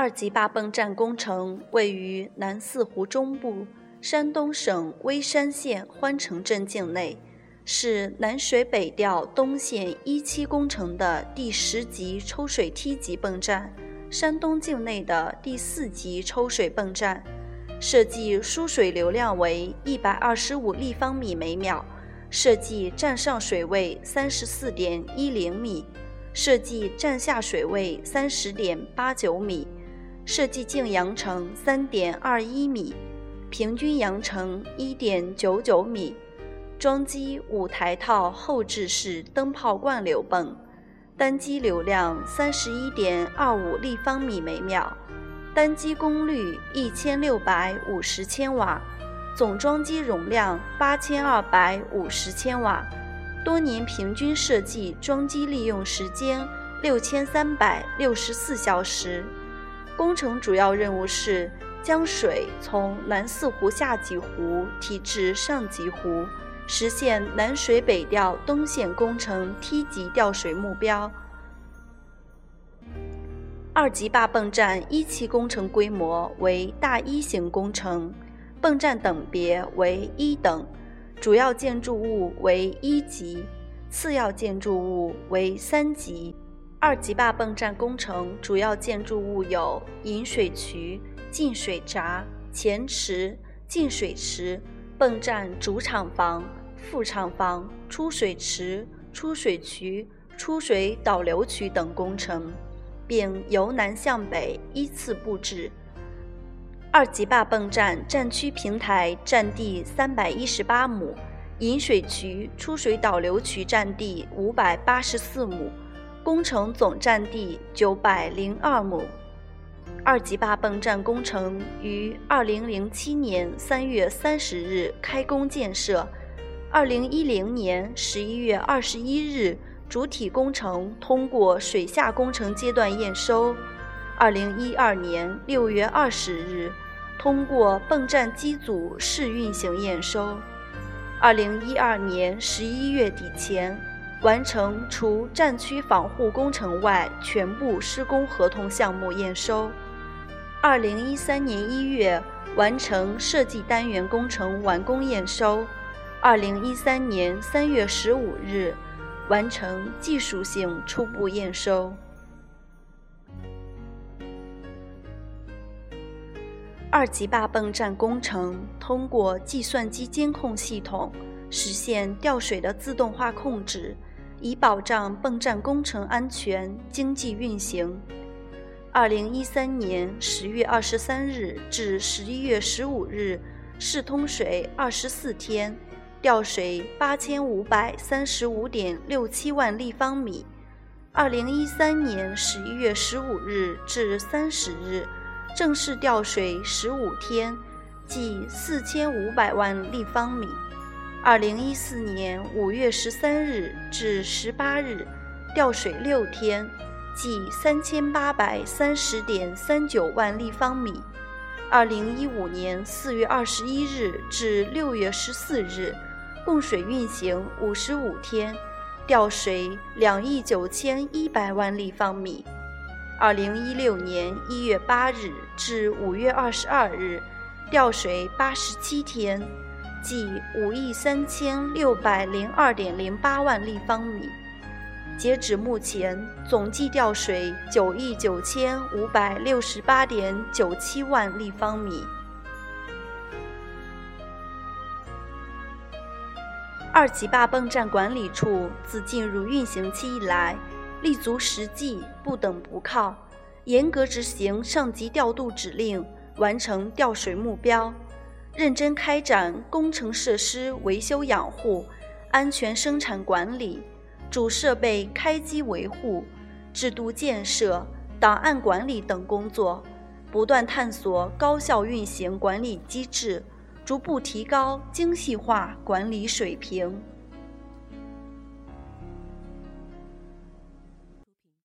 二级坝泵站工程位于南四湖中部，山东省微山县欢城镇境内，是南水北调东线一期工程的第十级抽水梯级泵站，山东境内的第四级抽水泵站。设计输水流量为一百二十五立方米每秒，设计站上水位三十四点一零米，设计站下水位三十点八九米。设计净扬程三点二一米，平均扬程一点九九米，装机五台套后置式灯泡灌流泵，单机流量三十一点二五立方米每秒，单机功率一千六百五十千瓦，总装机容量八千二百五十千瓦，多年平均设计装机利用时间六千三百六十四小时。工程主要任务是将水从南四湖下级湖提至上级湖，实现南水北调东线工程梯级调水目标。二级坝泵站一期工程规模为大一型工程，泵站等别为一等，主要建筑物为一级，次要建筑物为三级。二级坝泵站工程主要建筑物有引水渠、进水闸、前池、进水池、泵站主厂房、副厂房、出水池、出水渠、出水导流渠等工程，并由南向北依次布置。二级坝泵站站区平台占地三百一十八亩，引水渠、出水导流渠占地五百八十四亩。工程总占地九百零二亩。二级坝泵站工程于二零零七年三月三十日开工建设，二零一零年十一月二十一日主体工程通过水下工程阶段验收，二零一二年六月二十日通过泵站机组试运行验收，二零一二年十一月底前。完成除战区防护工程外全部施工合同项目验收。二零一三年一月完成设计单元工程完工验收。二零一三年三月十五日完成技术性初步验收。二级坝泵站工程通过计算机监控系统实现调水的自动化控制。以保障泵站工程安全、经济运行。二零一三年十月二十三日至十一月十五日，试通水二十四天，调水八千五百三十五点六七万立方米。二零一三年十一月十五日至三十日，正式调水十五天，即四千五百万立方米。二零一四年五月十三日至十八日，调水六天，计三千八百三十点三九万立方米。二零一五年四月二十一日至六月十四日，供水运行五十五天，调水两亿九千一百万立方米。二零一六年一月八日至五月二十二日，调水八十七天。计五亿三千六百零二点零八万立方米，截止目前，总计调水九亿九千五百六十八点九七万立方米。二级坝泵站管理处自进入运行期以来，立足实际，不等不靠，严格执行上级调度指令，完成调水目标。认真开展工程设施维修养护、安全生产管理、主设备开机维护、制度建设、档案管理等工作，不断探索高效运行管理机制，逐步提高精细化管理水平。